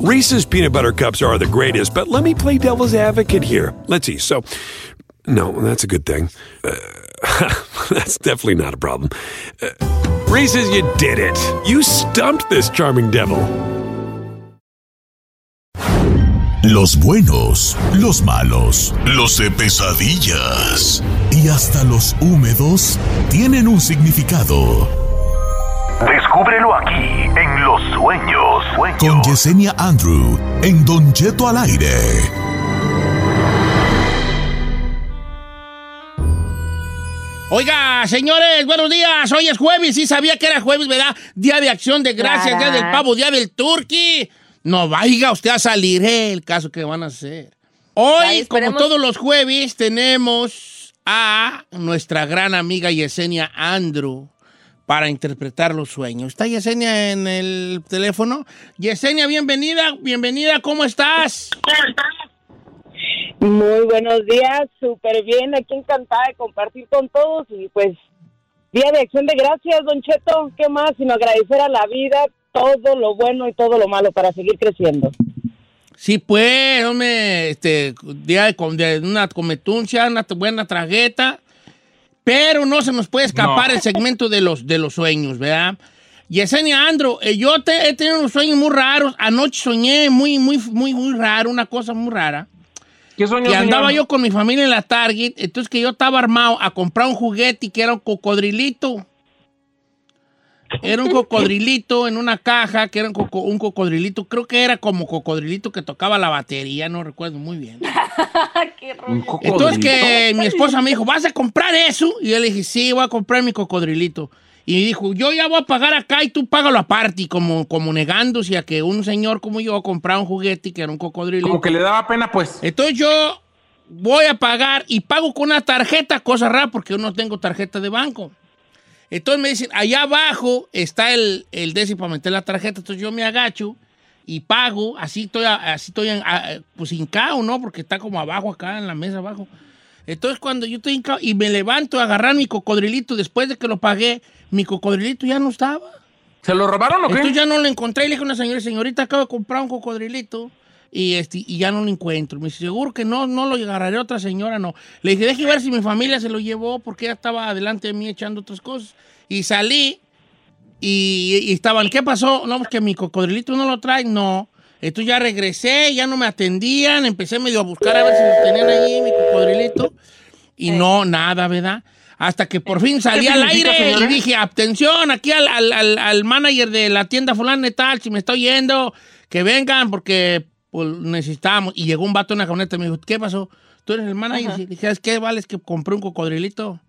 Reese's peanut butter cups are the greatest, but let me play devil's advocate here. Let's see. So, no, that's a good thing. Uh, that's definitely not a problem. Uh, Reese's, you did it. You stumped this charming devil. Los buenos, los malos, los de pesadillas y hasta los húmedos tienen un significado. Descúbrelo aquí en Los Sueños. Sueños. Con Yesenia Andrew en Don Cheto al aire. Oiga, señores, buenos días. Hoy es jueves. Sí sabía que era jueves, ¿verdad? Día de acción de gracias, día del pavo, día del turkey. No vaya usted a salir, eh, el caso que van a hacer. Hoy, Ay, como todos los jueves, tenemos a nuestra gran amiga Yesenia Andrew para interpretar los sueños. ¿Está Yesenia en el teléfono? Yesenia, bienvenida, bienvenida, ¿cómo estás? Muy buenos días, súper bien, aquí encantada de compartir con todos y pues Día de Acción de Gracias, Don Cheto, ¿qué más? Sino agradecer a la vida todo lo bueno y todo lo malo para seguir creciendo. Sí, pues, hombre, este, día de, de una cometuncia, una buena tragueta, pero no se nos puede escapar No. el segmento de los, de los sueños, ¿verdad? Yesenia Andro, eh, yo te- he tenido unos sueños muy raros. Anoche soñé muy, muy, muy, muy raro, una cosa muy rara. ¿Qué sueño, Que andaba yo con mi familia en la Target, entonces que yo estaba armado a comprar un juguete y que era un cocodrilito. Era un cocodrilito en una caja, que era un, coco- un cocodrilito, creo que era como cocodrilito que tocaba la batería, no recuerdo muy bien. Qué rollo. Entonces que mi esposa me dijo, ¿vas a comprar eso? Y yo le dije, sí, voy a comprar mi cocodrilito. Y me dijo, yo ya voy a pagar acá y tú págalo aparte, como, como negándose a que un señor como yo comprara un juguete que era un cocodrilito. Como que le daba pena, pues. Entonces yo voy a pagar y pago con una tarjeta, cosa rara porque yo no tengo tarjeta de banco. Entonces me dicen, allá abajo está el, el ese para meter la tarjeta. Entonces yo me agacho y pago, así estoy, así estoy en, pues hincado, ¿no? Porque está como abajo acá en la mesa abajo. Entonces cuando yo estoy hincado y me levanto a agarrar mi cocodrilito después de que lo pagué, mi cocodrilito ya no estaba. ¿Se lo robaron o qué? Entonces ya no lo encontré y le dije a una señora, señorita, acabo de comprar un cocodrilito y, este, y ya no lo encuentro. Me dice, seguro que no, no lo agarraré a otra señora, no. Le dije, deje ver si mi familia se lo llevó porque ella estaba delante de mí echando otras cosas. Y salí y, y estaban, ¿qué pasó? No, pues que mi cocodrilito no lo trae, no. Entonces ya regresé, ya no me atendían, empecé medio a buscar a ver si lo tenían ahí, mi cocodrilito. Y no, nada, ¿verdad? Hasta que por fin salí ¿Qué al aire y señora? dije, atención, aquí al, al- al- al manager de la tienda fulana y tal, si me está oyendo, que vengan porque pues, necesitamos. Y llegó un vato en la camioneta y me dijo, ¿qué pasó? ¿Tú eres el manager? Y dije, es que vale, es que compré un cocodrilito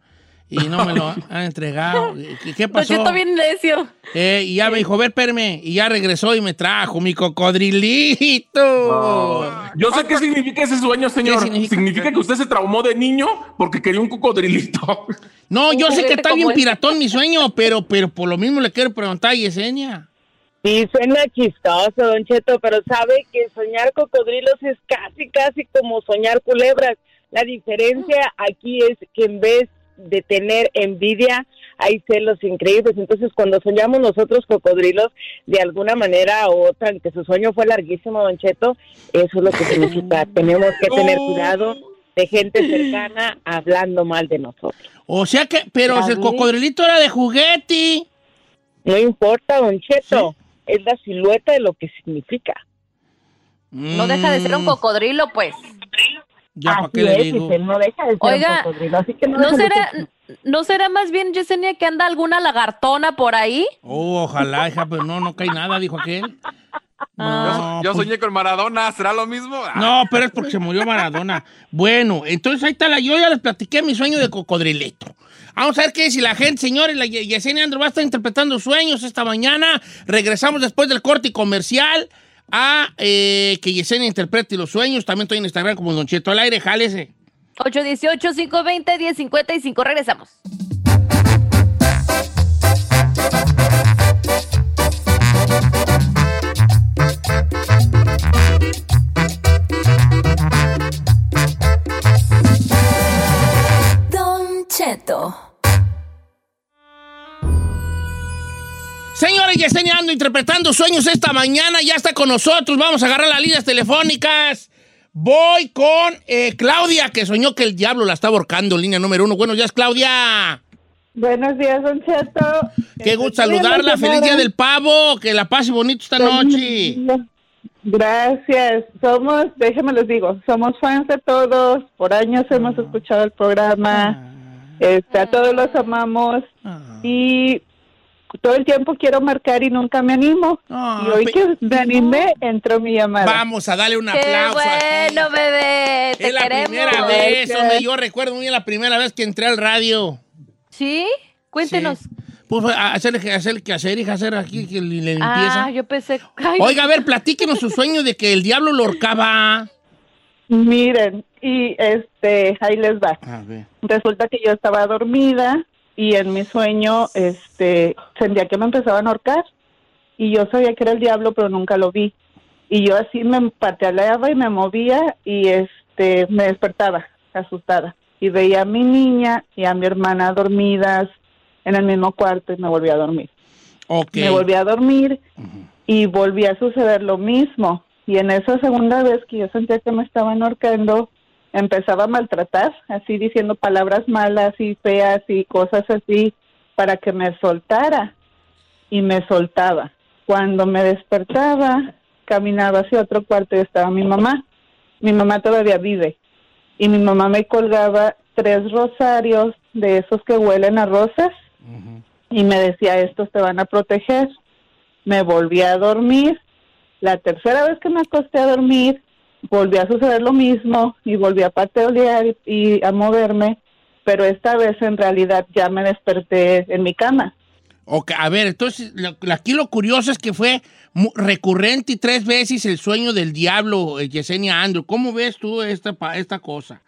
y no me lo han entregado. ¿Qué, pasó? Cheto bien necio. Eh, y ya me dijo, a ver, espérame. Y ya regresó y me trajo mi cocodrilito. Yo sé qué significa ese sueño, señor. significa? significa? que usted se traumó de niño porque quería un cocodrilito. No, yo sé que está bien ese. piratón mi sueño, pero, pero por lo mismo le quiero preguntar a Yesenia. Sí, suena chistoso, Don Cheto, pero sabe que soñar cocodrilos es casi, casi como soñar culebras. La diferencia aquí es que en vez de tener envidia, hay celos increíbles. Entonces, cuando soñamos nosotros cocodrilos, de alguna manera u otra, aunque su sueño fue larguísimo, Don Cheto, eso es lo que significa. Tenemos que tener cuidado de gente cercana hablando mal de nosotros. O sea que, pero el cocodrilito era de juguete. No importa, Don Cheto, es la silueta de lo que significa. No deja de ser un Mm, cocodrilo, pues. Ya, ¿para Así qué le digo? Giselle, no deja de ser Oiga, un cocodrilo, así que no, ¿No deja de será, ser- ¿No será más bien, Yesenia, que anda alguna lagartona por ahí? Oh, ojalá, hija, pero no, no cae nada, dijo aquel. No, Yo pues- soñé con Maradona, ¿será lo mismo? Ah, No, pero es porque se murió Maradona. Bueno, entonces ahí está la. Yo ya les platiqué mi sueño de cocodrilito. Vamos a ver qué si la gente, señores, la Ye- Yesenia va a estar interpretando sueños esta mañana. Regresamos después del corte comercial. a eh, que Yesenia interprete los sueños. También estoy en Instagram como Don Cheto al aire. Jálese. 818-520-1055. Regresamos. Cheto. Señores, Yesenia ando interpretando sueños esta mañana. Ya está con nosotros. Vamos a agarrar las líneas telefónicas. Voy con eh, Claudia, que soñó que el diablo la estaba ahorcando. Línea número uno. Buenos días, Claudia. Buenos días, Don Cheto. Qué gusto saludarla. Feliz día del pavo. Que la pase bonito esta noche. Gracias. Somos, déjenme les digo, somos fans de todos. Por años hemos escuchado el programa. Este, a todos los amamos. Y todo el tiempo quiero marcar y nunca me animo. y hoy que me animé, entró mi llamada. Vamos a darle un Qué aplauso. aquí. bueno, bebé. Te Es la queremos. primera vez, hombre. Yo recuerdo muy bien la primera vez que entré al radio. ¿Sí? Cuéntenos. Pues a hacerle, hacerle que hacer, hija, hacer aquí que le le limpieza. Ah, yo pensé. Ay, Oiga, a ver, platíquenos su sueño de que el diablo lo horcaba. Miren, y este, ahí les va. A ver. Resulta que yo estaba dormida y en mi sueño este sentía que me empezaban a ahorcar y yo sabía que era el diablo pero nunca lo vi y yo así me pataleaba y me movía y este me despertaba asustada y veía a mi niña y a mi hermana dormidas en el mismo cuarto y me volví a dormir me volví a dormir y volví a suceder lo mismo. Y en esa segunda vez que yo sentía que me estaban ahorcando, empezaba a maltratar, así diciendo palabras malas y feas y cosas así para que me soltara. Y me soltaba. Cuando me despertaba, caminaba hacia otro cuarto y estaba mi mamá. Mi mamá todavía vive. Y mi mamá me colgaba tres rosarios de esos que huelen a rosas y me decía, estos te van a proteger. Me volví a dormir. La tercera vez que me acosté a dormir, volví a suceder lo mismo y volví a patear y, a moverme, pero esta vez en realidad ya me desperté en mi cama. Ok, a ver, entonces, lo- aquí lo curioso es que fue mu- recurrente y tres veces el sueño del diablo, eh, Yesenia Andrew. ¿Cómo ves tú esta, pa- esta cosa?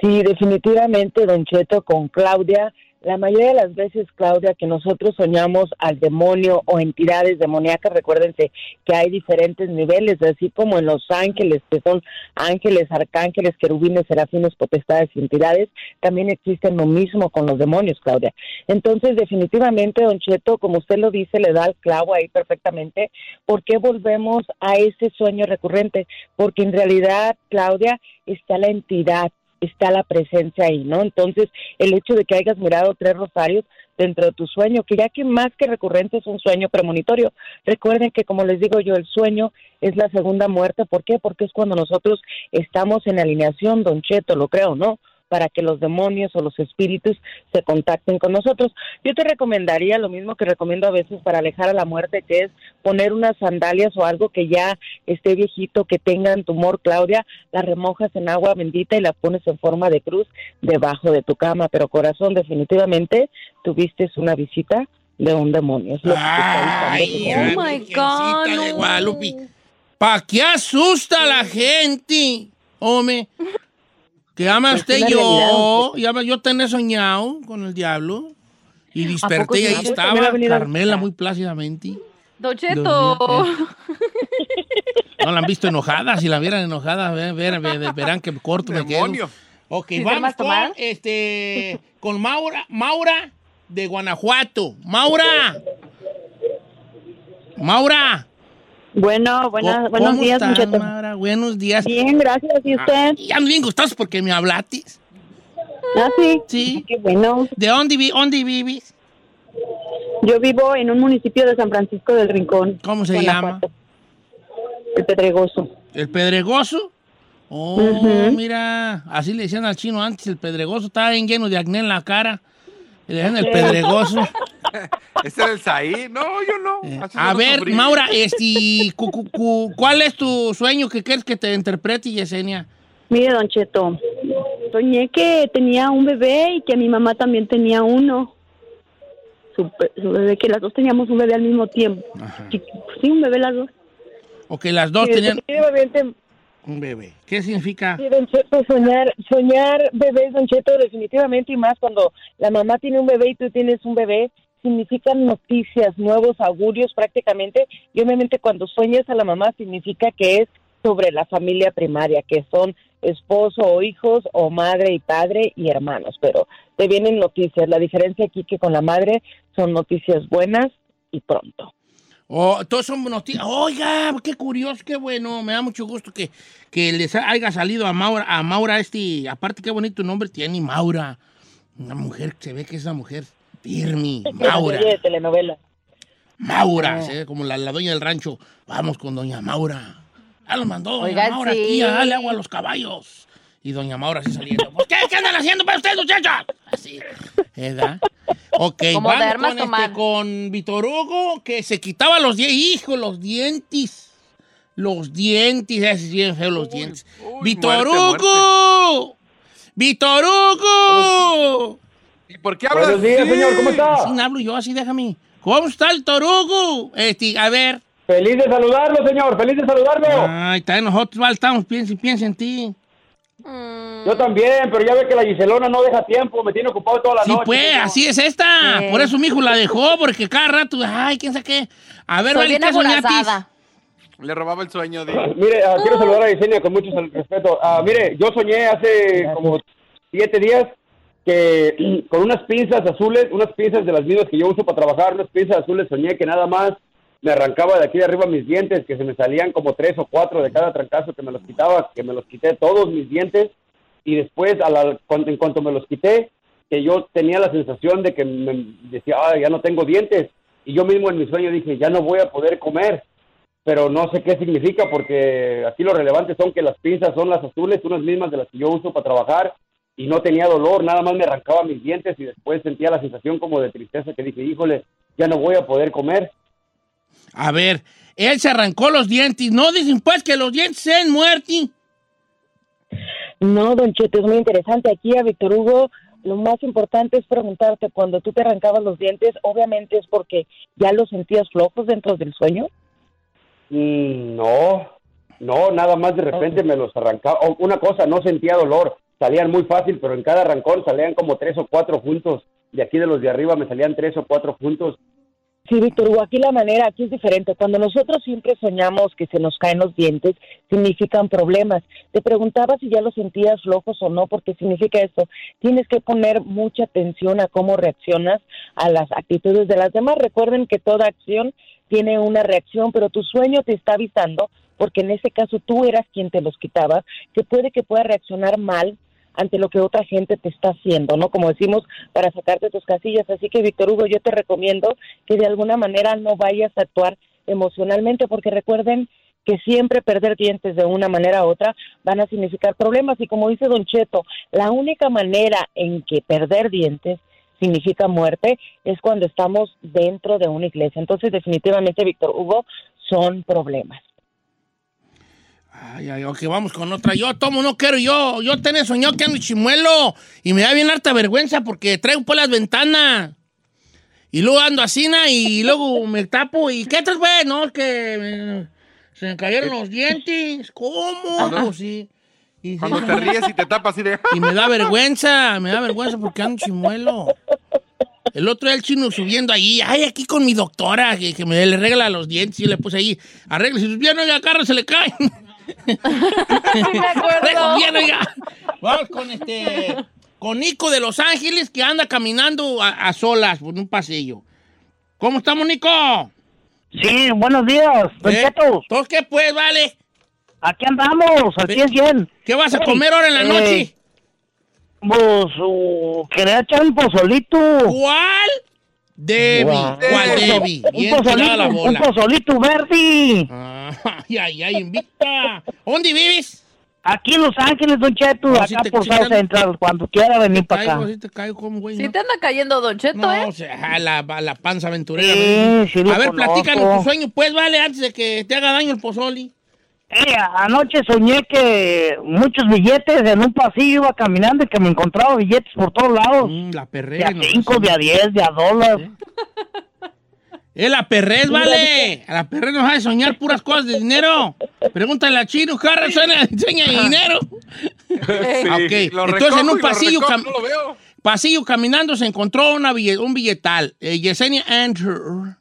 Sí, definitivamente, Don Cheto, con Claudia. La mayoría de las veces, Claudia, que nosotros soñamos al demonio o entidades demoníacas, recuérdense que hay diferentes niveles, así como en los ángeles, que son ángeles, arcángeles, querubines, serafines, potestades y entidades, también existen lo mismo con los demonios, Claudia. Entonces, definitivamente, Don Cheto, como usted lo dice, le da el clavo ahí perfectamente. ¿Por qué volvemos a ese sueño recurrente? Porque en realidad, Claudia, está la entidad está la presencia ahí, ¿no? Entonces, el hecho de que hayas mirado tres rosarios dentro de tu sueño, que ya que más que recurrente es un sueño premonitorio. Recuerden que, como les digo yo, el sueño es la segunda muerte. ¿Por qué? Porque es cuando nosotros estamos en alineación, Don Cheto, lo creo, ¿no? Para que los demonios o los espíritus se contacten con nosotros. Yo te recomendaría lo mismo que recomiendo a veces para alejar a la muerte, que es poner unas sandalias o algo que ya esté viejito, que tengan tumor, Claudia, la remojas en agua bendita y la pones en forma de cruz debajo de tu cama. Pero corazón, definitivamente tuviste una visita de un demonio. Es lo que está Oh my God. de no. Guadalupe. ¿Para qué asusta a la gente? Hombre, que ama usted yo. realidad, Ya, yo tenía soñado con el diablo. Y desperté y ahí ¿A poco estaba Carmela muy plácidamente. Don Cheto. No la han visto enojada. Si la vieran enojada, ver, ver- ver- verán que corto me quedo. Ok, ¿Sí se vamos con, tomar? este, con Maura, Maura de Guanajuato. Maura. Maura. Bueno, buenas, ¿Cómo buenos días. Maura? Buenos días. Bien, gracias. ¿Y usted? Ya me bien gustados porque me hablatis. Ah, sí. Sí. Qué bueno. ¿De dónde, vi- dónde vives? Yo vivo en un municipio de San Francisco del Rincón. ¿Cómo se Guanajuato. El Pedregoso. ¿El Pedregoso? Oh, mira, así le decían al chino antes, el Pedregoso estaba bien lleno de acné en la cara. Le decían el Pedregoso. ¿Ese era el Saí? No, yo no. Así A ver. Maura, este, cu- cu- cu- ¿cuál es tu sueño que quieres que te interprete, Yesenia? Mire, Don Cheto, soñé que tenía un bebé y que mi mamá también tenía uno. Su, bebé, que las dos teníamos un bebé al mismo tiempo. Sí, un bebé las dos. O que las dos tenían definitivamente un bebé. ¿Qué significa? Sí, Don Cheto, soñar, soñar bebés, Don Cheto, definitivamente, y más cuando la mamá tiene un bebé y tú tienes un bebé, significan noticias, nuevos augurios prácticamente, y obviamente cuando sueñas a la mamá significa que es sobre la familia primaria, que son esposo o hijos, o madre y padre y hermanos, pero te vienen noticias. La diferencia aquí que con la madre son noticias buenas y pronto. Oh, todos son noticias. Oiga, qué curioso, qué bueno. Me da mucho gusto que, que les haya salido a Maura, a Maura este. Aparte, qué bonito nombre tiene Maura. Una mujer, se ve que es una mujer firme. Maura. De telenovela. Maura, ve como la, la dueña del rancho. Vamos con doña Maura. Ya lo mandó doña Oiga, Maura sí. aquí a darle agua a los caballos. Y doña Maura así saliendo. ¿Pues qué, qué andan haciendo para ustedes, muchachos? Así. ¿Verdad? Ok, Como de vamos armas con, este, con Víctor Hugo, que se quitaba los dientes. Hijo, los dientes. Los dientes, es bien feo los dientes. ¡Víctor muerte, Hugo! ¡Víctor Hugo! ¿Y por qué hablas Buenos días, así? señor, ¿cómo está? Así hablo yo, así déjame. ¿Cómo está el Torugo? Este, a ver. Feliz de saludarlo, señor. Feliz de saludarlo. Ay, también nosotros vale, estamos, piensa, piensa en ti. Yo también, pero ya ve que la Giselona no deja tiempo. Me tiene ocupado toda la Sí, noche. pues, señor. así es esta. Sí. Por eso mi hijo la dejó, porque cada rato, ay, quién sabe qué. A ver, Soy vale. Le robaba el sueño de... Mire, ah, quiero saludar a Yesenia con mucho respeto. Ah, mire, yo soñé hace como siete días que con unas pinzas azules, unas pinzas de las mismas que yo uso para trabajar, unas pinzas azules, soñé que nada más me arrancaba de aquí de arriba mis dientes, que se me salían como tres o cuatro de cada trancazo que me los quitaba, que me los quité todos mis dientes. Y después a la- en cuanto me los quité, que yo tenía la sensación de que me decía, "Ay, ya no tengo dientes y yo mismo en mi sueño dije, ya no voy a poder comer pero no sé qué significa porque aquí lo relevante son que las pinzas son las azules, unas mismas de las que yo uso para trabajar y no tenía dolor, nada más me arrancaba mis dientes y después sentía la sensación como de tristeza que dije, híjole, ya no voy a poder comer. A ver, él se arrancó los dientes. No dicen pues que los dientes sean muertos. No, don Cheto, es muy interesante. Aquí a Víctor Hugo, lo más importante es preguntarte, cuando tú te arrancabas los dientes, obviamente es porque ya los sentías flojos dentro del sueño. Mm, no, no, nada más de repente me los arrancaba. O, una cosa, no sentía dolor, salían muy fácil, pero en cada arrancón salían como tres o cuatro juntos. De aquí de los de arriba me salían tres o cuatro juntos. Sí, Víctor Hugo, aquí la manera, aquí es diferente. Cuando nosotros siempre soñamos que se nos caen los dientes, significan problemas. Te preguntaba si ya los sentías flojos o no, porque significa esto. Tienes que poner mucha atención a cómo reaccionas a las actitudes de las demás. Recuerden que toda acción tiene una reacción, pero tu sueño te está avisando, porque en ese caso tú eras quien te los quitaba, que puede que pueda reaccionar mal ante lo que otra gente te está haciendo, ¿no? Como decimos, para sacarte tus casillas. Así que, Víctor Hugo, yo te recomiendo que de alguna manera no vayas a actuar emocionalmente, porque recuerden que siempre perder dientes de una manera u otra van a significar problemas. Y como dice Don Cheto, la única manera en que perder dientes significa muerte es cuando estamos dentro de una iglesia. Entonces, definitivamente, Víctor Hugo, son problemas. Ay, ay, ok, vamos con otra. Yo tomo, no quiero yo. Yo tenía soñado que ando chimuelo. Y me da bien harta vergüenza porque traigo por las ventanas. Y luego ando así, na, y luego me tapo. ¿Y qué tal, güey? No, es que se me cayeron los dientes. ¿Cómo? Cuando- Pues sí. Y, Cuando sí, te ríes y te tapas así de... y me da vergüenza, me da vergüenza porque ando chimuelo. El otro día el chino subiendo ahí, ay, aquí con mi doctora, que, que me le regla los dientes y le puse ahí, arregla, si bien, oiga, carro se le caen. Bien, oiga. Vamos con este, con Nico de Los Ángeles que anda caminando a, a solas por un pasillo. ¿Cómo estamos, Nico? Sí, buenos días, ¿Eh? ¿Todos qué pues, vale? Aquí andamos, al 100 100. ¿Qué vas a Hey, comer ahora en la eh, noche? Pues, uh, quería echar un pozolito. ¿Cuál? Debbie. Guau. ¿Cuál Debbie? Un Bien la pozolito, un bola. pozolito verde. Ay, ay, ay, invita. ¿Dónde vives? Aquí en Los Ángeles, Don Cheto, No, acá si te- por si South te- Central, cuando quiera venir para acá. sí te caigo como güey. ¿no? te anda cayendo Don Cheto, No, ¿eh? o sea, a la, la panza aventurera. A ver, conozco. platícanos tu sueño, pues, vale, antes de que te haga daño el pozoli. Eh, anoche soñé que muchos billetes en un pasillo iba caminando y que me encontraba billetes por todos lados. Mm, la de perrera. a no, cinco, sí. de a diez, de a dólar. Es la perrez, vale. A la perrez nos hace soñar puras cosas de dinero. Pregúntale a Chino, Carra, suena, enseña dinero. Ok. lo Entonces en un pasillo, recojo, cam- no lo veo. pasillo caminando se encontró una bille- un billetal. Eh, Yesenia Andrew.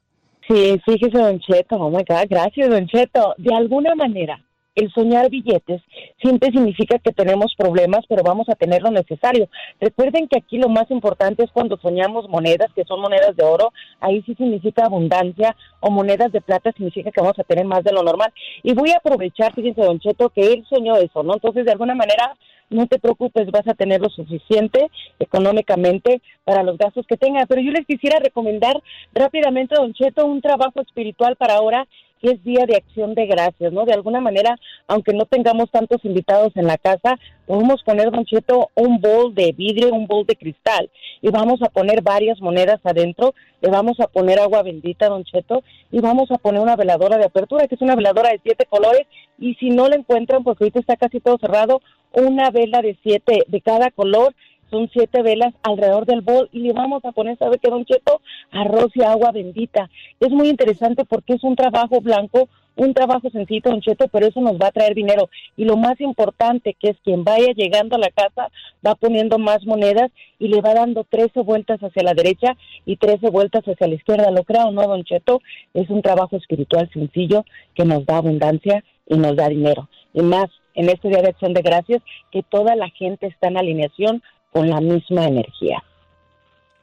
Sí, fíjese, Don Cheto, oh my God, gracias, Don Cheto. De alguna manera, el soñar billetes siempre significa que tenemos problemas, pero vamos a tener lo necesario. Recuerden que aquí lo más importante es cuando soñamos monedas, que son monedas de oro, ahí sí significa abundancia, o monedas de plata significa que vamos a tener más de lo normal. Y voy a aprovechar, fíjense, Don Cheto, que él soñó eso, ¿no? Entonces, de alguna manera, no te preocupes, vas a tener lo suficiente económicamente para los gastos que tenga. Pero yo les quisiera recomendar rápidamente, Don Cheto, un trabajo espiritual para ahora es Día de Acción de Gracias, ¿no? De alguna manera, aunque no tengamos tantos invitados en la casa, podemos poner, Don Cheto, un bol de vidrio, un bol de cristal, y vamos a poner varias monedas adentro, le vamos a poner agua bendita, Don Cheto, y vamos a poner una veladora de apertura, que es una veladora de siete colores, y si no la encuentran, porque ahorita está casi todo cerrado, una vela de siete, de cada color, son siete velas alrededor del bol y le vamos a poner, ¿sabe qué, Don Cheto? Arroz y agua bendita. Es muy interesante porque es un trabajo blanco, un trabajo sencillo, Don Cheto, pero eso nos va a traer dinero. Y lo más importante, que es quien vaya llegando a la casa, va poniendo más monedas y le va dando 13 vueltas hacia la derecha y 13 vueltas hacia la izquierda. ¿Lo creo no, Don Cheto? Es un trabajo espiritual sencillo que nos da abundancia y nos da dinero. Y más en este Día de Acción de Gracias, que toda la gente está en alineación con la misma energía.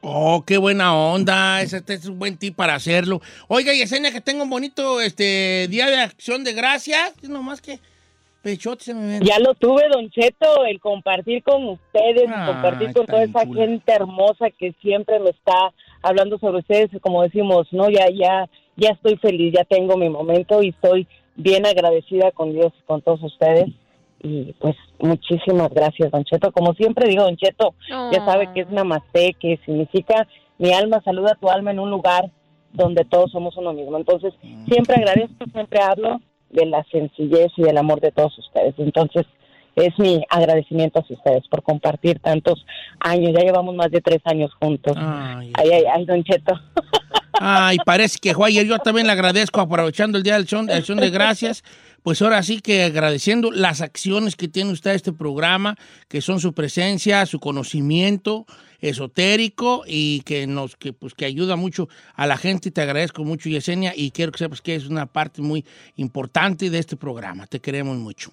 Oh, qué buena onda. Este es un buen tip para hacerlo. Oiga, Yesenia, que tenga un bonito este, día de acción de gracias. No más que pechote se me ven. Ya lo tuve, Don Cheto, el compartir con ustedes, el compartir con toda esa gente hermosa que siempre me está hablando sobre ustedes, como decimos, no, ya, ya, ya estoy feliz, ya tengo mi momento y estoy bien agradecida con Dios y con todos ustedes. Y pues muchísimas gracias, Don Cheto. Como siempre digo, Don Cheto, ya sabe que es namaste, que significa mi alma saluda a tu alma en un lugar donde todos somos uno mismo. Entonces, siempre agradezco, siempre hablo de la sencillez y del amor de todos ustedes. Entonces, es mi agradecimiento a ustedes por compartir tantos años. Ya llevamos más de tres años juntos. Ay, ay, ay, Don Cheto. Ay, parece que fue ayer. Yo también le agradezco aprovechando el Día del Acción, de Acción de Gracias. Pues ahora sí que agradeciendo las acciones que tiene usted este programa, que son su presencia, su conocimiento esotérico y que nos que pues que ayuda mucho a la gente. Te agradezco mucho, Yesenia, y quiero que sepas que es una parte muy importante de este programa. Te queremos mucho.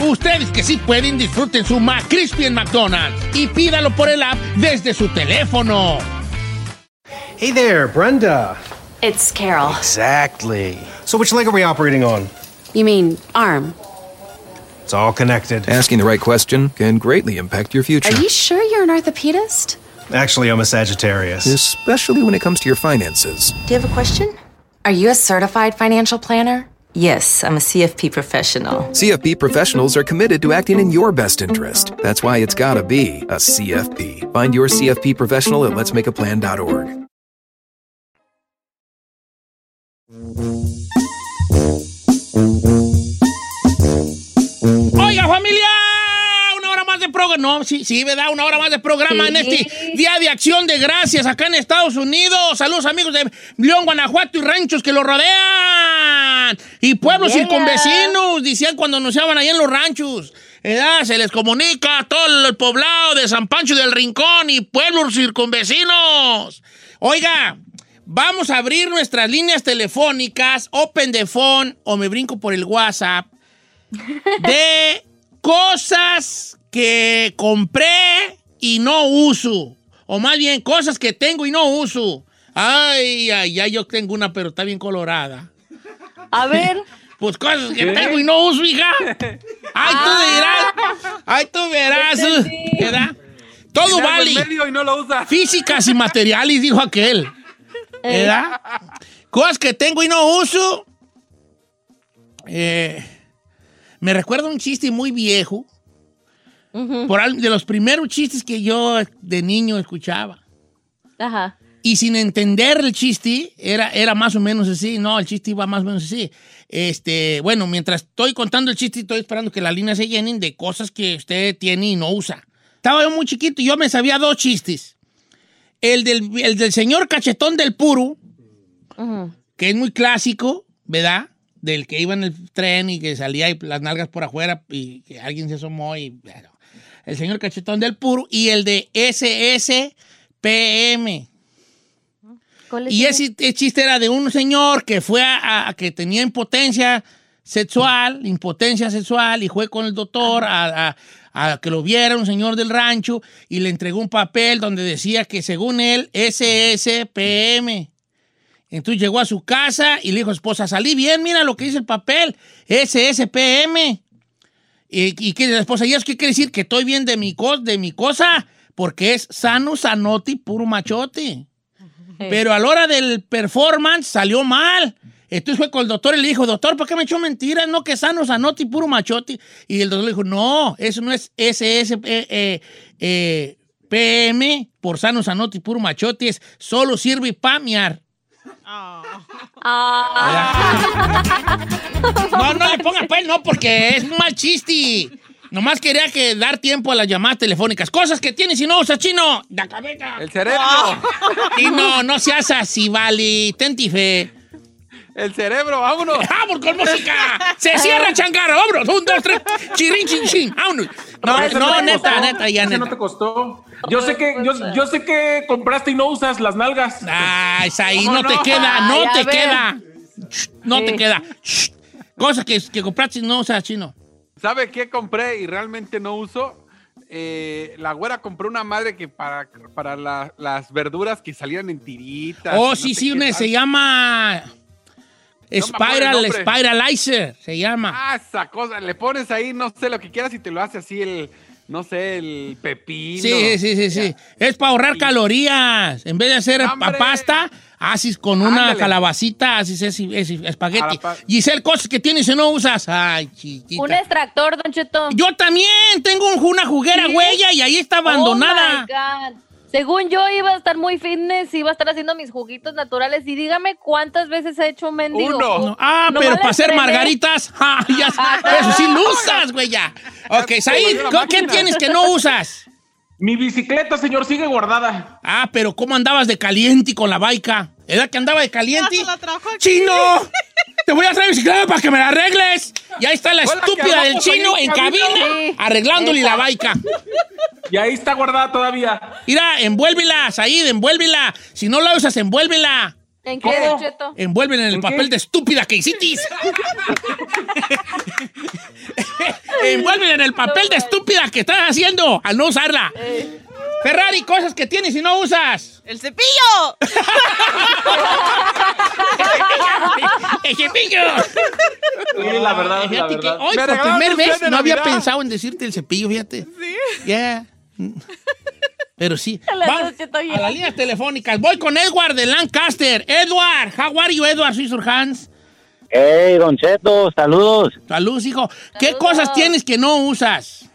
Ustedes que sí pueden, disfruten su McCrispy en McDonald's y pídalo por el app desde su teléfono. Hey there, Brenda. It's Carol. Exactly. So, which leg are we operating on? You mean arm? It's all connected. Asking the right question can greatly impact your future. Are you sure you're an orthopedist? Actually, I'm a Sagittarius. Especially when it comes to your finances. Do you have a question? Are you a certified financial planner? Yes, I'm a CFP professional. CFP professionals are committed to acting in your best interest. That's why it's gotta be a CFP. Find your CFP professional at letsmakeaplan.org. Oiga, familia, No, sí, sí, ¿verdad? Una hora más de programa en este Día de Acción de Gracias acá en Estados Unidos. Saludos, amigos de León, Guanajuato y ranchos que lo rodean. Y pueblos Yeah. circunvecinos, decían cuando anunciaban ahí en los ranchos. ¿verdad? Se les comunica a todo el poblado de San Pancho del Rincón y pueblos circunvecinos. Oiga, vamos a abrir nuestras líneas telefónicas, Open the Phone o me brinco por el WhatsApp de cosas que compré y no uso. O más bien, cosas que tengo y no uso. Ay, ay, ay, yo tengo una, pero está bien colorada. A ver. Pues cosas que ¿Qué? tengo y no uso, hija. Ay, tú verás. Ay, tú verás. ¿Verdad? Todo vale. en medio y no lo usa. Físicas y materiales, dijo aquel. ¿Verdad? Cosas que tengo y no uso. Eh, me recuerda un chiste muy viejo. Por al- de los primeros chistes que yo de niño escuchaba. Ajá. Y sin entender el chiste, era, era más o menos así. No, el chiste iba más o menos así. Este, bueno, mientras estoy contando el chiste, estoy esperando que las líneas se llenen de cosas que usted tiene y no usa. Estaba yo muy chiquito y yo me sabía dos chistes. El del, el del señor cachetón del puro, que es muy clásico, ¿verdad? Del que iba en el tren y que salía y las nalgas por afuera y que alguien se asomó y... bueno, el señor cachetón del puro y el de SSPM. Y ese, chiste era de un señor que fue a, a- que tenía impotencia sexual, impotencia sexual, y fue con el doctor a, a- a que lo viera un señor del rancho y le entregó un papel donde decía que según él, SSPM. Entonces llegó a su casa y le dijo a su esposa, salí bien, mira lo que dice el papel, SSPM. ¿Y, y qué dice la esposa? ¿Y eso qué quiere decir? Que estoy bien de mi, cos- de mi cosa, porque es sano, sanoti, puro machote. Pero a la hora del performance salió mal. Entonces fue con el doctor y le dijo, doctor, ¿por qué me echó mentiras? No, que sano, sanote y puro machote. Y el doctor le dijo, no, eso no es SSPM eh, eh, PM por sano, sanote y puro machote, es solo sirve para miar. No, no le ponga pues, no, porque es un mal chiste. Nomás quería que dar tiempo a las llamadas telefónicas. Cosas que tienes y no usas, chino. La cabeza. El cerebro. Y no, no seas así, vale. Tentife. El cerebro, vámonos. ¡Vamos con música! ¡Se cierra, changarro! ¡Vámonos! Un, dos, tres. Chirin, chin, chin. ¡Vámonos! No, no, te neta, costó. neta, ya neta. no te costó. Yo sé que, yo, yo sé que compraste y no usas las nalgas. Ah, esa ahí ¿Cómo no te queda, no Ay, te ver. queda. Shh, No te queda. Shh. Cosas que, que compraste y no usas, chino. ¿Sabe qué compré y realmente no uso? Eh, la güera compró una madre que para, para la- las verduras que salían en tiritas. Oh, no sí, sé sí, una se llama Spiral, nombre. Spiralizer, se llama. Ah, esa cosa, le pones ahí, no sé, lo que quieras y te lo hace así el, no sé, el pepino. Sí, sí, sí, sí. Es para ahorrar calorías. En vez de hacer pa- pasta, haces con una Ándale. calabacita, haces ese, ese espagueti. pa- Giselle, cosas que tienes y no usas. Ay, chiquita. Un extractor, Don Cheto. Yo también tengo un- una juguera ¿Sí? huella y ahí está abandonada. Oh, my God. Según yo iba a estar muy fitness, iba a estar haciendo mis juguitos naturales y dígame cuántas veces he hecho un mendigo. No, Ah, pero para hacer margaritas, ah, ya, eso sí lo usas, güey, ya. Ok, Said, la ¿qué tienes que no usas? Mi bicicleta, señor, sigue guardada. Ah, pero ¿cómo andabas de caliente con la baica? ¿Era que andaba de caliente? ¡Chino! Te voy a traer bicicleta para que me la arregles. Y ahí está la la estúpida del chino en en cabina. cabina Sí. arreglándole Esa. la baica. Y ahí está guardada todavía. Mira, envuélvela, Said, envuélvela. Si no la usas, envuélvela. ¿En qué, Don Cheto? Envuélvela en el papel de estúpida que hiciste. envuélvela en el papel de estúpida que estás haciendo al no usarla. Ferrari, cosas que tienes y no usas. ¡El cepillo! ¡El cepillo! Sí, la verdad, la Fíjate que hoy Me por primera vez no había pensado en decirte el cepillo, fíjate. Sí. Yeah. Pero sí. A Vamos las líneas telefónicas. Voy con Edward de Lancaster. Edward, how are you, Edward Hans? Hey, Don Cheto, saludos. Saludos, hijo. ¿Qué cosas tienes que no usas?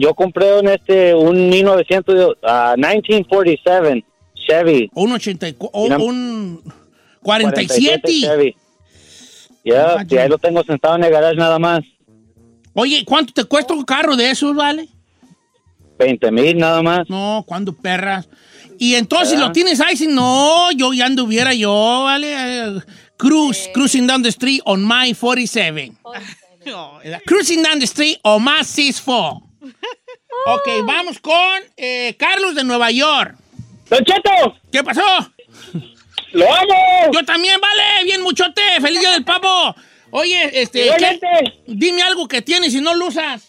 Yo compré un, este, un 1900, ah, 1947 Chevy. Un 84, o Mira. un 47. Chevy. Ya, y ahí lo tengo sentado en el garage nada más. Oye, ¿cuánto te cuesta un carro de esos, vale? 20 mil nada más. No, ¿cuándo perras? Y entonces Ah. lo tienes ahí, si no, yo ya anduviera yo, ¿vale? Eh, Cruise, cruising down the street on my 47. No, era cruising down the street on my 64. Ok, vamos con eh, Carlos de Nueva York. ¡Don Cheto! ¿Qué pasó? ¡Lo amo! Yo también, vale, bien muchote, feliz día del pavo. Oye, este, dime algo que tienes y no lo usas.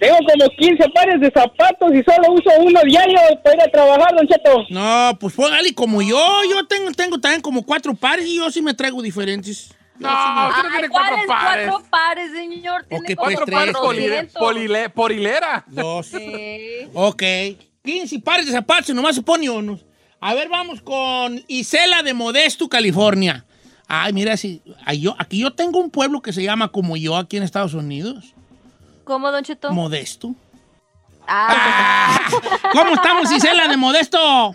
Tengo como 15 pares de zapatos y solo uso uno diario para ir a trabajar, Don Cheto. No, pues póngale como yo. Yo tengo, tengo también como cuatro pares y yo sí me traigo diferentes. No, usted no tiene cuatro ¿Cuáles pares. cuatro pares, señor? Tiene pues, Cuatro tres. pares por, hile- 200. por hile- por hilera. Dos. Sí. Ok. 15 pares de zapatos y nomás se pone unos. A ver, vamos con Isela de Modesto, California. Ay, mira, si, yo, aquí yo tengo un pueblo que se llama como yo aquí en Estados Unidos. ¿Cómo, Don Cheto? Modesto. Ah, ¿Cómo estamos, Isela de Modesto?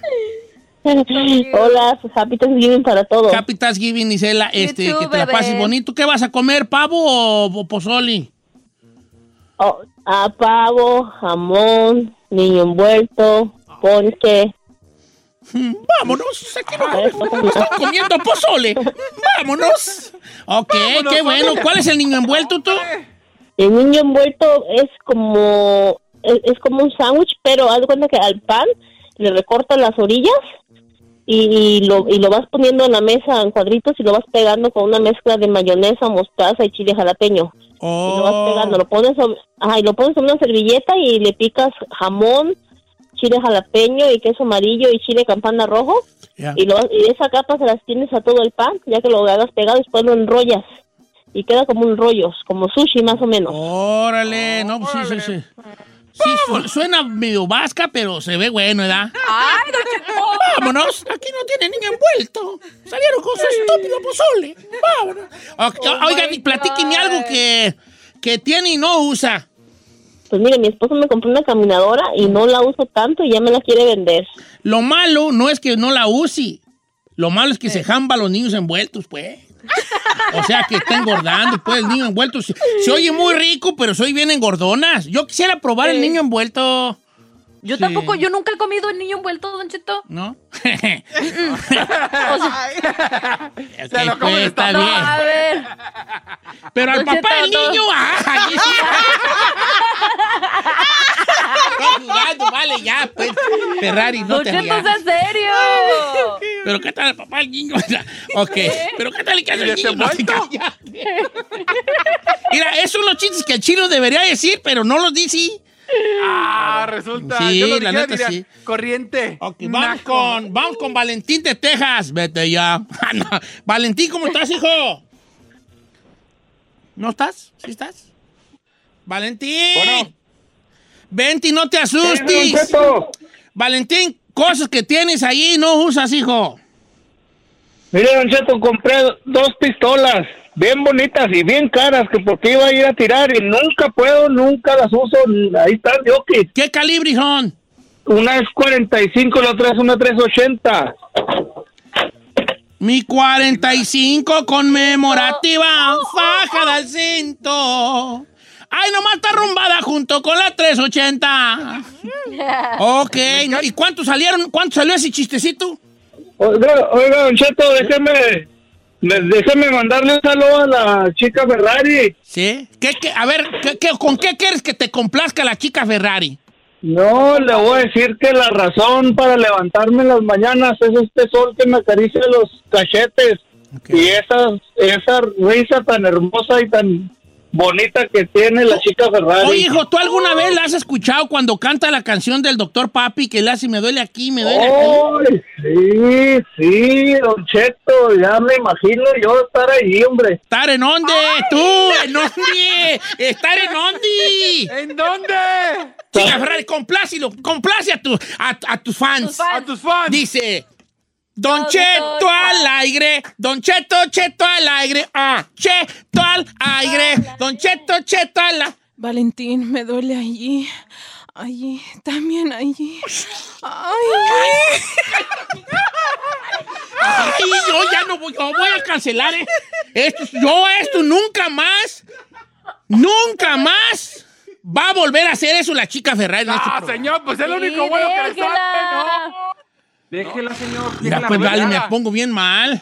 Hola, pues happy Thanksgiving para todos. Happy Thanksgiving, Isela. Este, que te la bebé. pases bonito. ¿Qué vas a comer, pavo o, o pozole? Oh, a pavo, jamón, niño envuelto, ponche. Vámonos, aquí no estoy comiendo pozole. Vámonos. Ok, qué bueno. ¿Cuál es el niño envuelto tú? El niño envuelto es como es, es como un sándwich, pero haz de cuenta que al pan le recortas las orillas y, y lo, y lo vas poniendo en la mesa en cuadritos y lo vas pegando con una mezcla de mayonesa, mostaza y chile jalapeño. Y lo vas pegando, lo pones, sobre, ajá, y lo pones en una servilleta y le picas jamón, chile jalapeño y queso amarillo y chile campana rojo. Y, lo, y esa capa se las tienes a todo el pan, ya que lo hagas pegado y después lo enrollas. Y queda como un rollo, como sushi más o menos. Órale, no, pues sí, sí, sí. Sí, su- suena medio vasca, pero se ve bueno, ¿verdad? ¡Ay, Cheto! Vámonos, aquí no tiene niño envuelto. Salieron con su estúpido pozole. Vámonos. Ok, Oiga, y platíqueme algo que, que tiene y no usa. Pues mire, mi esposo me compró una caminadora y no la uso tanto y ya me la quiere vender. Lo malo no es que no la use. Lo malo es que se jamba a los niños envueltos, pues. O sea, que está engordando, pues, el niño envuelto. Se, se oye muy rico, pero soy bien engordonas. Yo quisiera probar el niño envuelto. Yo Sí. tampoco, yo nunca he comido el niño envuelto, Don Cheto. ¿No? O sea, Ok, lo comen pues, está no, bien. a ver. Pero al papá del niño, ¡ay! Estoy jugando, vale, ya, pues. Ferrari, no Don te Cheto, es serio. Pero ¿qué tal el papá del niño? ok, pero ¿qué tal el que hace ¿Y el niño? No. Mira, esos son los chistes que el chino debería decir, pero no los dice. Ah, resulta. Sí, Yo la neta, diría, sí. Corriente. Ok, vamos con, vamos con Valentín de Texas. Vete ya. Ah, no. Valentín, ¿cómo estás, hijo? ¿No estás? ¿Sí estás? Valentín. Venti, no te asustes. Valentín, cosas que tienes ahí no usas, hijo. Mire, Don Cheto, compré dos pistolas bien bonitas y bien caras que porque iba a ir a tirar y nunca puedo, nunca las uso. Ahí están, yo que ¿Qué calibre son? una es 45 la otra es una 380. Mi 45 conmemorativa, faja del cinto. Ay, nomás está arrumbada junto con la 380. Ok, ¿no? ¿y cuánto salieron? ¿Cuánto salió ese chistecito? Oiga, oiga, Don Cheto, déjeme, me- déjeme mandarle un saludo a la chica Ferrari. ¿Sí? ¿Qué, qué? A ver, ¿qué, qué- con qué quieres que te complazca la chica Ferrari? No, le voy a decir que la razón para levantarme en las mañanas es este sol que me acaricia los cachetes y esa, esa risa tan hermosa y tan bonita que tiene la chica Ferrari. Oye, hijo, ¿tú alguna vez la has escuchado cuando canta la canción del doctor Papi que le hace me duele aquí, me duele aquí? Ay, sí, sí, Don Cheto, ya me imagino yo estar ahí, hombre. ¿Estar en dónde? ¿Tú? ¿En dónde? ¿Estar en dónde? ¿En dónde? Chica Ferrari, complácilo, complace a, tu, a, a tus fans. A tus fans. Dice, Don Cheto al aire, Don Cheto, Cheto al aire, ah, Cheto al aire, Don Cheto, Cheto al aire. Valentín, me duele allí. Allí, también allí. Ay. Ay, yo ya no voy, yo voy a cancelar eh. esto. Yo esto nunca más, nunca más va a volver a hacer eso la chica Ferrari. este Ah, señor, pues es lo único Sí, bueno que le sale, ¿no? Déjela, señor. Mira, déjela, pues vale, me pongo bien mal.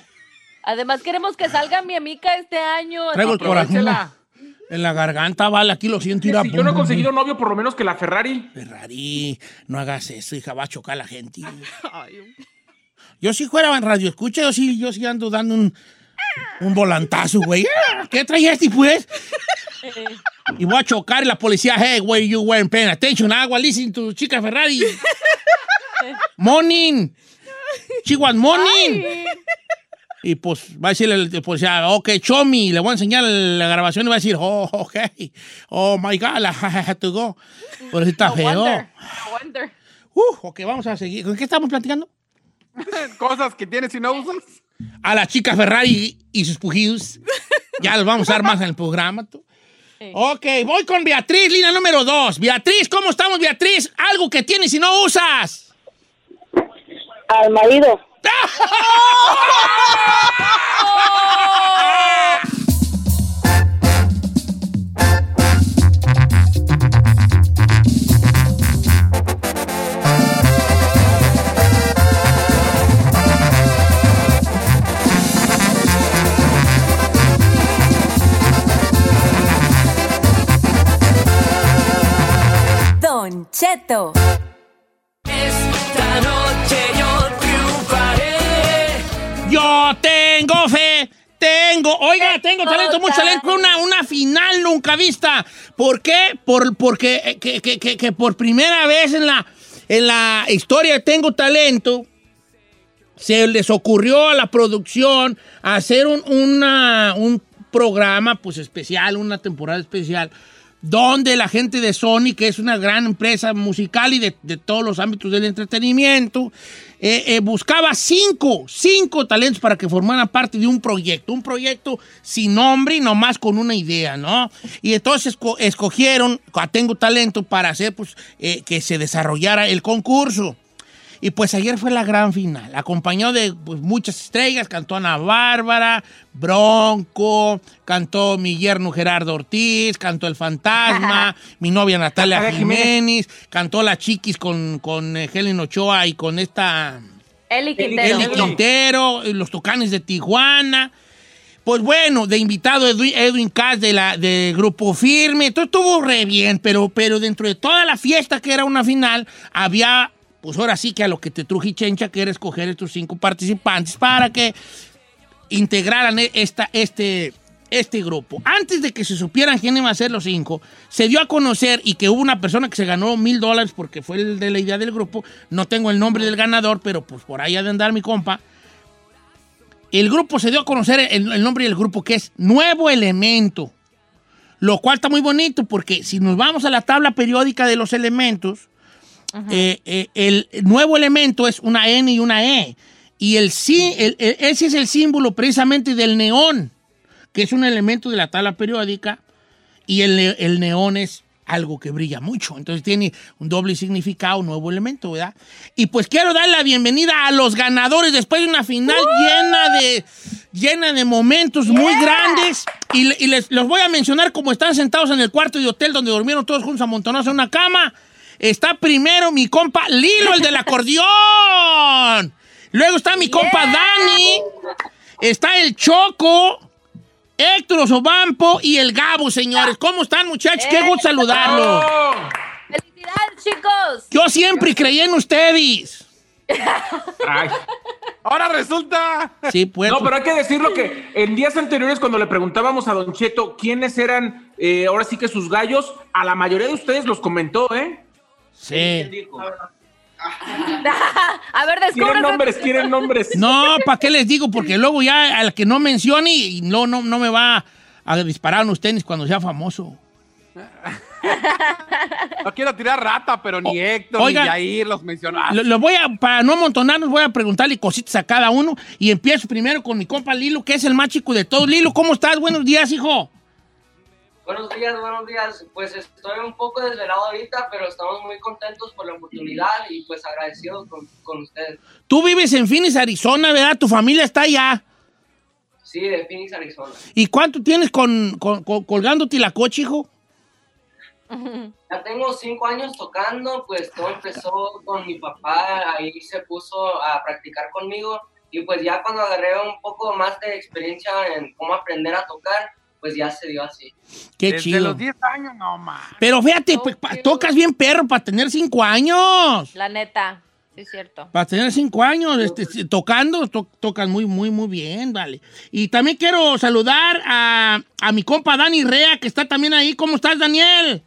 Además queremos que salga mi amiga este año. Traigo el corazón en la garganta, vale, aquí lo siento. ir a Si yo no he conseguido novio, por lo menos que la Ferrari. Ferrari, no hagas eso, hija, va a chocar a la gente. Yo si fuera en radio escucha, yo sí, yo sí ando dando un, un volantazo, güey. ¿Qué trae este, pues? Y voy a chocar y la policía, hey, güey, you weren't paying attention. Agua, listen to chica Ferrari. Morning. She was morning. Y pues va a decirle el policía, ok, show me. Le voy a enseñar la grabación y va a decir, oh, ok. Oh, my God, I have to go. Pero sí está No feo. wonder, no wonder. Uh, ok, vamos a seguir. ¿Con qué estamos platicando? Cosas que tienes y no usas. A la chica Ferrari y sus pujidos. Ya los vamos a dar más en el programa. tú. Ok, voy con Beatriz, línea número dos. Beatriz, ¿cómo estamos, Beatriz? Algo que tienes y no usas. Al marido. Don Cheto. Oiga, tengo talento, mucho talento, una, una final nunca vista. ¿Por qué? Por, porque eh, que, que- que- que por primera vez en la, en la historia de Tengo Talento se les ocurrió a la producción hacer un, una- un programa pues especial, una temporada especial, donde la gente de Sony, que es una gran empresa musical y de, de todos los ámbitos del entretenimiento, eh, eh, buscaba cinco, cinco talentos para que formaran parte de un proyecto, un proyecto sin nombre y nomás con una idea, ¿no? Y entonces esco- escogieron a Tengo Talento para hacer pues, eh, que se desarrollara el concurso. Y pues ayer fue la gran final. Acompañó de pues, muchas estrellas. Cantó Ana Bárbara, Bronco, cantó mi yerno Gerardo Ortiz, cantó El Fantasma, mi novia Natalia Jiménez. Jiménez, cantó La Chiquis con, con eh, Helen Ochoa y con esta Eli Quintero. Eli Quintero, los Tucanes de Tijuana. Pues bueno, de invitado Edwin, Edwin Cass de la, de Grupo Firme. Todo estuvo re bien, pero, pero dentro de toda la fiesta que era una final, había, pues ahora sí que a lo que te truje Chencha, que era escoger estos cinco participantes para que integraran e- esta, este, este grupo. Antes de que se supieran quién iba a ser los cinco, se dio a conocer y que hubo una persona que se ganó mil dólares porque fue el de la idea del grupo. No tengo el nombre del ganador, pero pues por ahí ha de andar mi compa. El grupo se dio a conocer el, el nombre del grupo que es Nuevo Elemento. Lo cual está muy bonito porque si nos vamos a la tabla periódica de los elementos, eh, eh, el nuevo elemento es una N y una E. Y el, sí- el- el- ese es el símbolo precisamente del neón, que es un elemento de la tabla periódica. Y el, ne- el neón es algo que brilla mucho. Entonces tiene un doble significado, un nuevo elemento, ¿verdad? Y pues quiero dar la bienvenida a los ganadores después de una final llena de llena de momentos muy grandes. Y les los voy a mencionar como están sentados en el cuarto de hotel donde durmieron todos juntos amontonados en una cama. Está primero mi compa Lilo, el del acordeón. Luego está mi compa Dani. Está el Choco. Héctor Osobampo y el Gabo, señores. ¿Cómo están, muchachos? Qué gusto saludarlos. ¡Felicidades, chicos! Yo siempre creí en ustedes. Ay. Ahora resulta. Sí, pues. No, pero hay que decirlo que en días anteriores, cuando le preguntábamos a Don Cheto quiénes eran, eh, ahora sí que sus gallos, a la mayoría de ustedes los comentó, ¿eh? Sí. A ver, Quieren descúbrese. nombres, quieren nombres. No, ¿para qué les digo? Porque luego ya al que no mencione y no, no, no me va a disparar unos tenis cuando sea famoso. No quiero tirar rata, pero ni Héctor oiga. ni Jair los mencionaron. Lo, lo voy a, para no amontonarnos, voy a preguntarle cositas a cada uno. Y empiezo primero con mi compa Lilo, que es el más chico de todos. Lilo, ¿cómo estás? Buenos días, hijo. Buenos días, buenos días. Pues estoy un poco desvelado ahorita, pero estamos muy contentos por la oportunidad y pues agradecidos con, con ustedes. Tú vives en Phoenix, Arizona, ¿verdad? Tu familia está allá. Sí, de Phoenix, Arizona. ¿Y cuánto tienes con, con- con- colgándote la coche, hijo? Ya tengo cinco años tocando, pues todo empezó con mi papá, ahí se puso a practicar conmigo y pues ya cuando agarré un poco más de experiencia en cómo aprender a tocar, pues ya se dio así. Qué Desde chido. los 10 años, no, ma. Pero fíjate, pues, pa- tocas bien perro para tener cinco años. La neta, sí es cierto. Para tener cinco años este, tocando, to- tocas muy, muy, muy bien, vale. Y también quiero saludar a, a mi compa Dani Rea, que está también ahí. ¿Cómo estás, Daniel?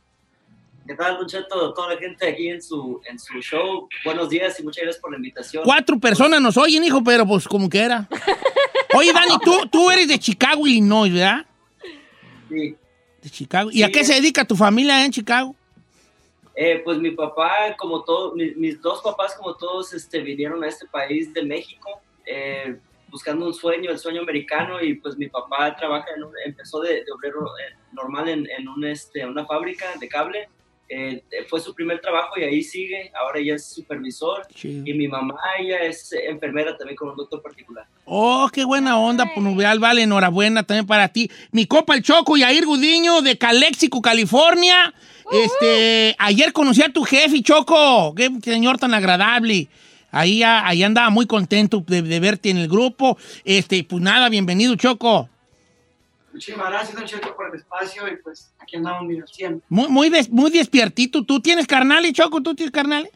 ¿Qué tal, Don Cheto? Toda la gente aquí en su, en su show. Buenos días y muchas gracias por la invitación. Cuatro personas nos oyen, hijo, pero pues como que era. Oye, Dani, tú, tú eres de Chicago, Illinois, ¿verdad? Sí. De Chicago. ¿Y a qué se dedica tu familia en Chicago? Eh, pues mi papá, como todos, mi- mis dos papás, como todos, este, vinieron a este país de México eh, buscando un sueño, el sueño americano, y pues mi papá trabaja, en un- empezó de, de obrero eh, normal en, en un, este, una fábrica de cable. Eh, fue su primer trabajo y ahí sigue. Ahora ella es supervisor. Y mi mamá, ella es enfermera también con un doctor particular. Oh, qué buena onda, pues Nubial, vale, enhorabuena también para ti. Mi copa el Choco, Yair Gudiño, de Calexico, California. Este, ayer conocí a tu jefe, Choco, qué señor tan agradable. Ahí, ah, ahí andaba muy contento de, de verte en el grupo. Este, pues nada, bienvenido, Choco. Muchísimas gracias, Don Cheto, por el espacio y pues aquí andamos al 100. Muy, muy, des- muy despiertito. ¿Tú tienes carnales, Choco? ¿Tú tienes carnales?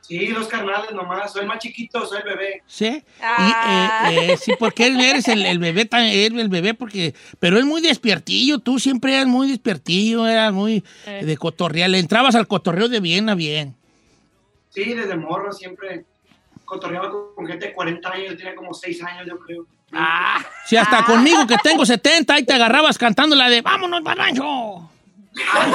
Sí, los carnales nomás, soy el más chiquito, soy el bebé. Sí. Y, eh, eh, sí, porque eres el, el bebé, el bebé, porque, pero es muy despiertillo, tú siempre eras muy despiertillo, eras muy Eh. de cotorrear, le entrabas al cotorreo de bien a bien. Sí, desde morro siempre cotorreaba con, con gente de 40 años, yo tenía como 6 años, yo creo. Ah, Si hasta conmigo que tengo 70, ahí te agarrabas cantando la de ¡Vámonos, rancho! Ah.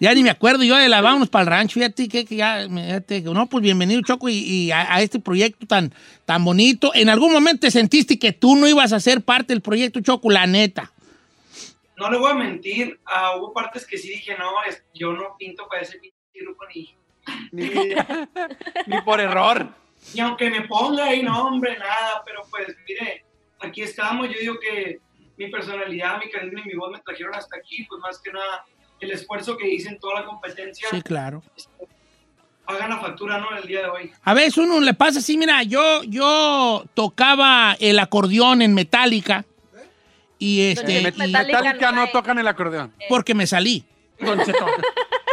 Ya ni me acuerdo yo de la Vámonos para el rancho, fíjate que, que ya, fíjate no, pues bienvenido Choco y, y a, a este proyecto tan, tan bonito. ¿En algún momento te sentiste que tú no ibas a ser parte del proyecto Choco, la neta? No le voy a mentir, ah, hubo partes que sí dije, no, es- yo no pinto para ese pinche grupo ni... Ni por error. Ni aunque me ponga ahí, no, hombre, nada, pero pues, mire, aquí estamos, yo digo que mi personalidad, mi carisma y mi voz me trajeron hasta aquí, pues más que nada el esfuerzo que hice en toda la competencia, Sí, claro. hagan la factura, ¿no? El día de hoy. A veces uno le pasa así, mira, yo, yo tocaba el acordeón en Metallica y este... En Met- y- Metallica no tocan el acordeón. porque me salí.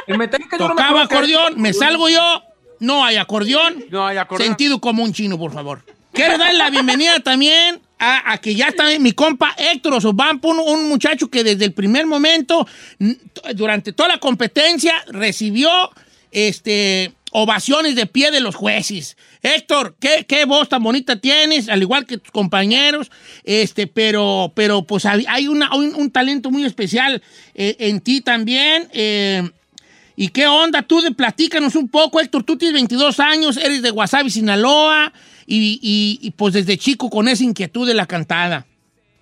En Metallica yo no me Tocaba acordeón, me salgo yo, no hay acordeón. No hay acordeón. Sentido común chino, por favor. Quiero darle la bienvenida también a, a que ya está mi compa Héctor Osobampo, un, un muchacho que desde el primer momento, durante toda la competencia, recibió este, ovaciones de pie de los jueces. Héctor, ¿qué, qué voz tan bonita tienes, al igual que tus compañeros, este, pero, pero pues hay, hay una- un, un talento muy especial eh, en ti también. eh, ¿Y qué onda? Tú de platícanos un poco, Héctor. Tú tienes 22 años, eres de Wasabi, Sinaloa, y, y- pues desde chico con esa inquietud de la cantada.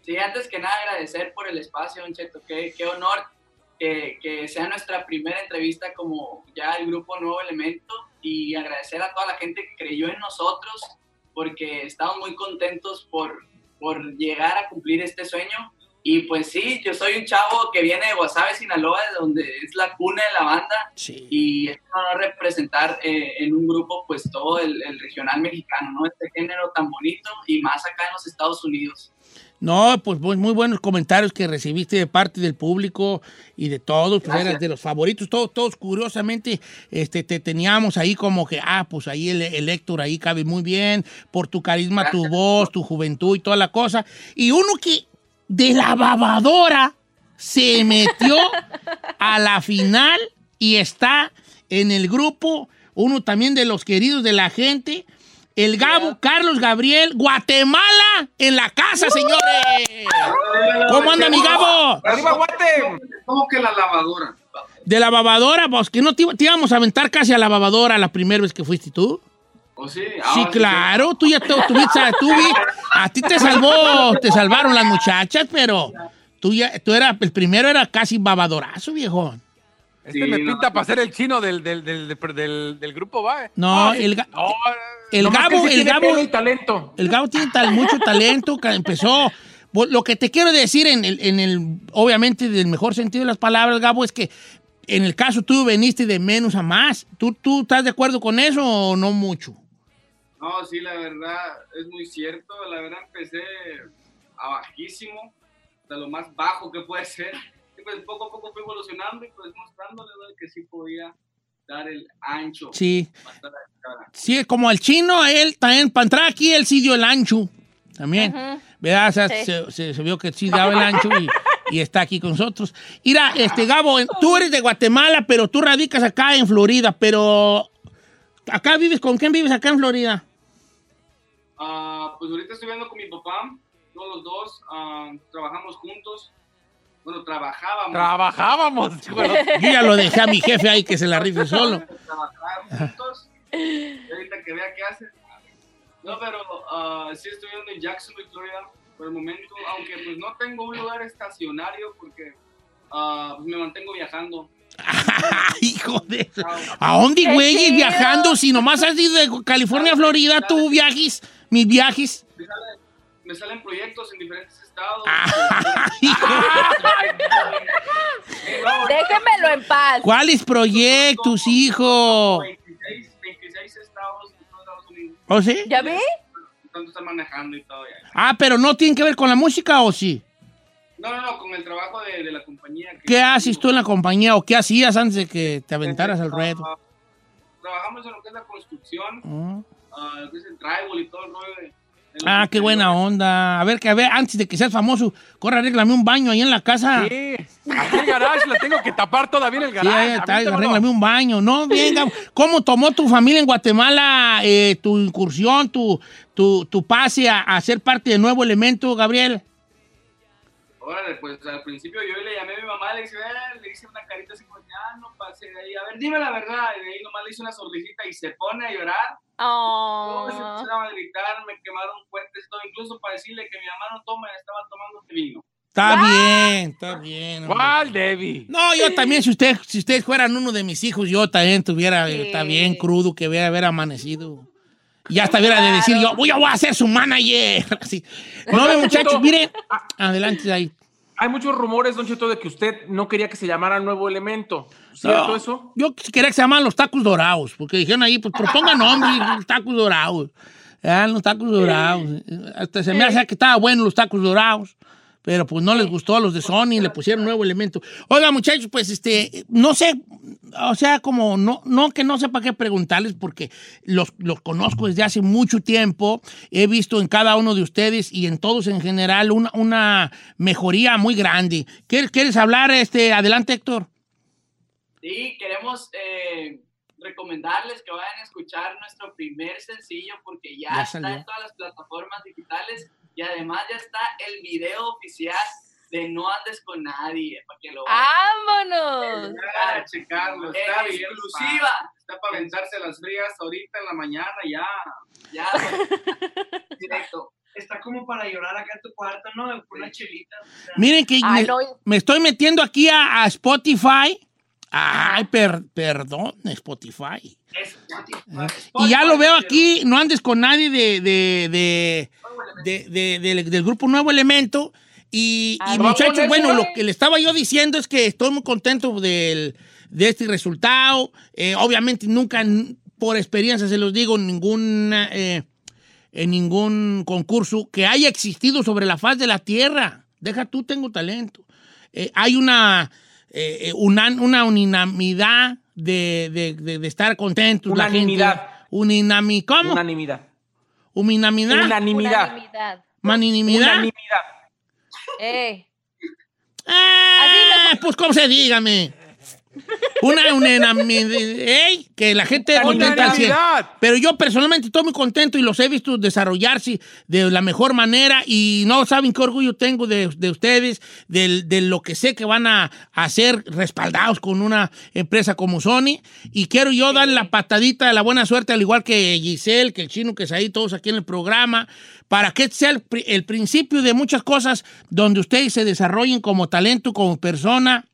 Sí, antes que nada agradecer por el espacio, Don Cheto. Qué, qué honor que, que sea nuestra primera entrevista como ya el grupo Nuevo Elemento y agradecer a toda la gente que creyó en nosotros porque estamos muy contentos por, por llegar a cumplir este sueño. Y pues sí, yo soy un chavo que viene de Guasave, Sinaloa, de donde es la cuna de la banda. Y es un honor representar eh, en un grupo pues todo el, el regional mexicano, ¿no? Este género tan bonito y más acá en los Estados Unidos. No, pues muy, buenos comentarios que recibiste de parte del público y de todos, pues Gracias. eras de los favoritos, todos, todos curiosamente este, te teníamos ahí como que, ah, pues ahí el, el Héctor ahí cabe muy bien, por tu carisma, tu voz, tu juventud y toda la cosa. Y uno que de la babadora se metió a la final y está en el grupo, uno también de los queridos de la gente, el Gabo Carlos Gabriel, Guatemala en la casa, señores. ¿Cómo anda mi Gabo? ¡Arriba, guate! ¿Cómo que la lavadora? De la babadora, pues que no te, te íbamos a aventar casi a la babadora la primera vez que fuiste tú. ¿O sí? Sí, Ah, claro, tú ya te, tú a ti te salvó, te salvaron las muchachas, pero tú ya, tú era, el primero era casi babadorazo, viejo. Este me pinta para ser el chino del, del, del, del, del- del grupo, va. eh. No, sí. el, ga- No, el Nomás que Gabo, el tiene Gabo, y talento. el Gabo tiene tal- mucho talento, que empezó. Lo que te quiero decir en el, en el, obviamente, del mejor sentido de las palabras, Gabo, es que en el caso tú veniste de menos a más. ¿Tú, tú estás de acuerdo con eso o no mucho? No, sí, la verdad, es muy cierto. La verdad, empecé a bajísimo, de lo más bajo que puede ser. Y pues poco a poco fui evolucionando y pues mostrándole ¿no? que sí podía dar el ancho. Sí. Sí, como el chino, él también, para entrar aquí, él sí dio el ancho. También. ¿Verdad? O sea, Sí. se, se- se vio que sí daba el ancho y, y está aquí con nosotros. Mira, este, Gabo, tú eres de Guatemala, pero tú radicas acá en Florida, pero acá vives, ¿con quién vives acá en Florida? Pues ahorita estoy viendo con mi papá, todos los dos, ah, trabajamos juntos. Bueno, trabajábamos. Trabajábamos. Yo ya lo dejé a mi jefe ahí que se la rife solo. Trabajábamos juntos. Ahorita que vea qué hace. No, pero ah, sí estoy viendo en Jacksonville, Florida, por el momento, aunque pues no tengo un lugar estacionario porque pues, me mantengo viajando. Hijo de... ¿A dónde, güey, viajando? Si nomás has ido de California a Florida, tú viajes, mis viajes. Me, sale- me salen proyectos en diferentes estados. Déjenmelo en paz. ¿Cuáles proyectos, hijo? 26, 26 estados en Estados Unidos. ¿Oh, sí? ¿Ya vi? Tanto estar manejando y todo. ya. Ah, pero no tiene que ver con la música, ¿o sí? No, no, no, con el trabajo de, de la compañía. que- ¿Qué haces tú en la compañía o qué hacías antes de que te aventaras al ruedo? Ah, Trabajamos en lo que es la construcción, Ah. ah, lo que es el tribal y todo el rollo de... Ah, qué buena onda. A ver, que a ver, antes de que seas famoso, corre, arréglame un baño ahí en la casa. Sí, aquí el garage, la tengo que tapar todavía en el Sí, garage. está, avíntalo. arréglame un baño. No, bien, Gabo. ¿Cómo tomó tu familia en Guatemala eh, tu incursión, tu, tu, tu pase a, a ser parte de Nuevo Elemento, Gabriel? Órale, pues al principio yo le llamé a mi mamá, le dije, "Eh", le hice una carita así como, ya no pase de ahí, a ver, dime la verdad. Y de ahí nomás le hice una sonrisita y se pone a llorar. Se Oh. empezaron a gritar, me quemaron fuertes y todo, incluso para decirle que mi mamá no toma, estaba tomando vino. Está bien, está bien. hombre. ¿Cuál, Debbie? No, yo también, si usted, si ustedes fueran uno de mis hijos, yo también tuviera, eh, está bien crudo que hubiera haber amanecido. Y ya hasta hubiera de decir yo, voy a, ser su manager. Así. No, Oiga, muchachos, miren. Adelante ahí. Hay muchos rumores, Don Cheto, de que usted no quería que se llamara Nuevo Elemento. ¿Cierto No, eso? Yo quería que se llamaran los tacos dorados, porque dijeron ahí, pues propongan nombre, los tacos dorados. Ah, los tacos dorados. Hasta se me hace que estaban buenos los tacos dorados. Pero pues no les gustó a los de Sony, le pusieron nuevo elemento. Oiga, muchachos, pues este, no sé, o sea, como no, no que no sepa qué preguntarles, porque los, los conozco desde hace mucho tiempo. He visto en cada uno de ustedes y en todos en general una, una mejoría muy grande. ¿Quieres, ¿Quieres hablar? Este, adelante, Héctor. Sí, queremos eh, recomendarles que vayan a escuchar nuestro primer sencillo porque ya, Ya está en todas las plataformas digitales y además ya está el video oficial de No andes con nadie para que lo ¡Vámonos! Ah, checarlo, está bien. exclusiva. pa- Está para aventarse las frías ahorita en la mañana, ya. Ya, directo. Está como para llorar acá en tu cuarto, ¿no? Con una chelita. Miren que Ay, me, no. me estoy metiendo aquí a, a Spotify. Ay, per- perdón, Spotify. Y ya lo veo aquí, no andes con nadie de, de, de- de- de- del- del grupo Nuevo Elemento. Y, y Ah, muchachos, ¿no? bueno, lo que le estaba yo diciendo es que estoy muy contento del- de este resultado. Eh, obviamente nunca, por experiencia se los digo, ningún, eh, en ningún concurso que haya existido sobre la faz de la Tierra. Deja tú, tengo talento. Eh, hay una, eh, eh, una, una unanimidad de, de- de- de estar contentos. la gente. Unanimidad. Unanimi- ¿Cómo? Unanimidad. Unanimidad. Unanimidad. Unanimidad. Maninimidad. Unanimidad. Eh. Ah, pues, ¿cómo se dígame? Una, una, una- ey, que la gente contenta al. Navidad. Pero yo personalmente estoy muy contento y los he visto desarrollarse de la mejor manera y no saben qué orgullo tengo de, de ustedes, del- de, lo que sé que van a hacer respaldados con una empresa como Sony. Y quiero yo darle la patadita de la buena suerte, al igual que Giselle, que el chino, que es ahí, todos aquí en el programa, para que sea el, el principio de muchas cosas donde ustedes se desarrollen como talento, como persona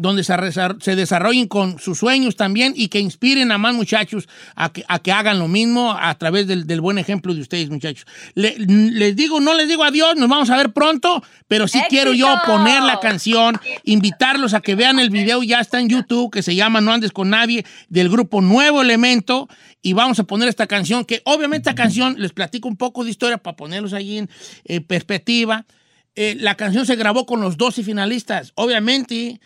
donde se, desarrollen con sus sueños también y que inspiren a más muchachos a que, a que hagan lo mismo a través del, del buen ejemplo de ustedes, muchachos. Le- les digo, no les digo adiós, nos vamos a ver pronto, pero sí quiero yo poner la canción, invitarlos a que vean el video, ya está en YouTube, que se llama No andes con nadie, del grupo Nuevo Elemento, y vamos a poner esta canción, que obviamente esta canción, les platico un poco de historia para ponerlos ahí en eh, perspectiva. Eh, la canción se grabó con los 12 finalistas. Obviamente,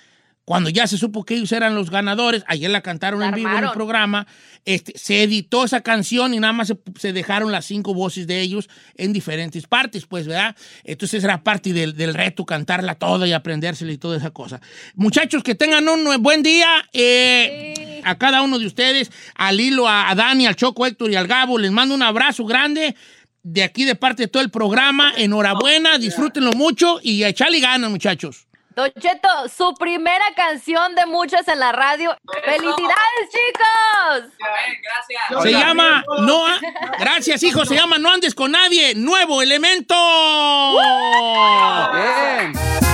cuando ya se supo que ellos eran los ganadores, ayer la cantaron en vivo en el programa, este, se editó esa canción y nada más se, se dejaron las cinco voces de ellos en diferentes partes, pues, ¿verdad? Entonces era parte del, del reto cantarla toda y aprendérsela y toda esa cosa. Muchachos, que tengan un buen día. eh, A cada uno de ustedes, a Lilo, a, a Dani, al Choco, Héctor y al Gabo, les mando un abrazo grande. De aquí, de parte de todo el programa, enhorabuena, disfrútenlo mucho y a echarle ganas, muchachos. Don Cheto, su primera canción de muchas en la radio. ¡Felicidades, chicos! Gracias. Se llama No a- Gracias, hijo. Se llama No andes con nadie. Nuevo elemento. Bien.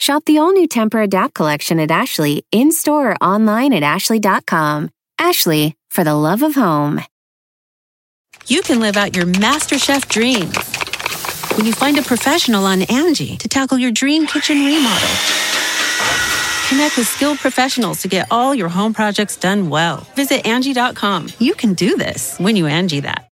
Shop the all new Temper Adapt collection at Ashley in store or online at ashley.com. Ashley, for the love of home. you can live out your MasterChef dreams when you find a professional on Angie to tackle your dream kitchen remodel. Connect with skilled professionals to get all your home projects done well. Visit Angie.com. You can do this when you Angie that.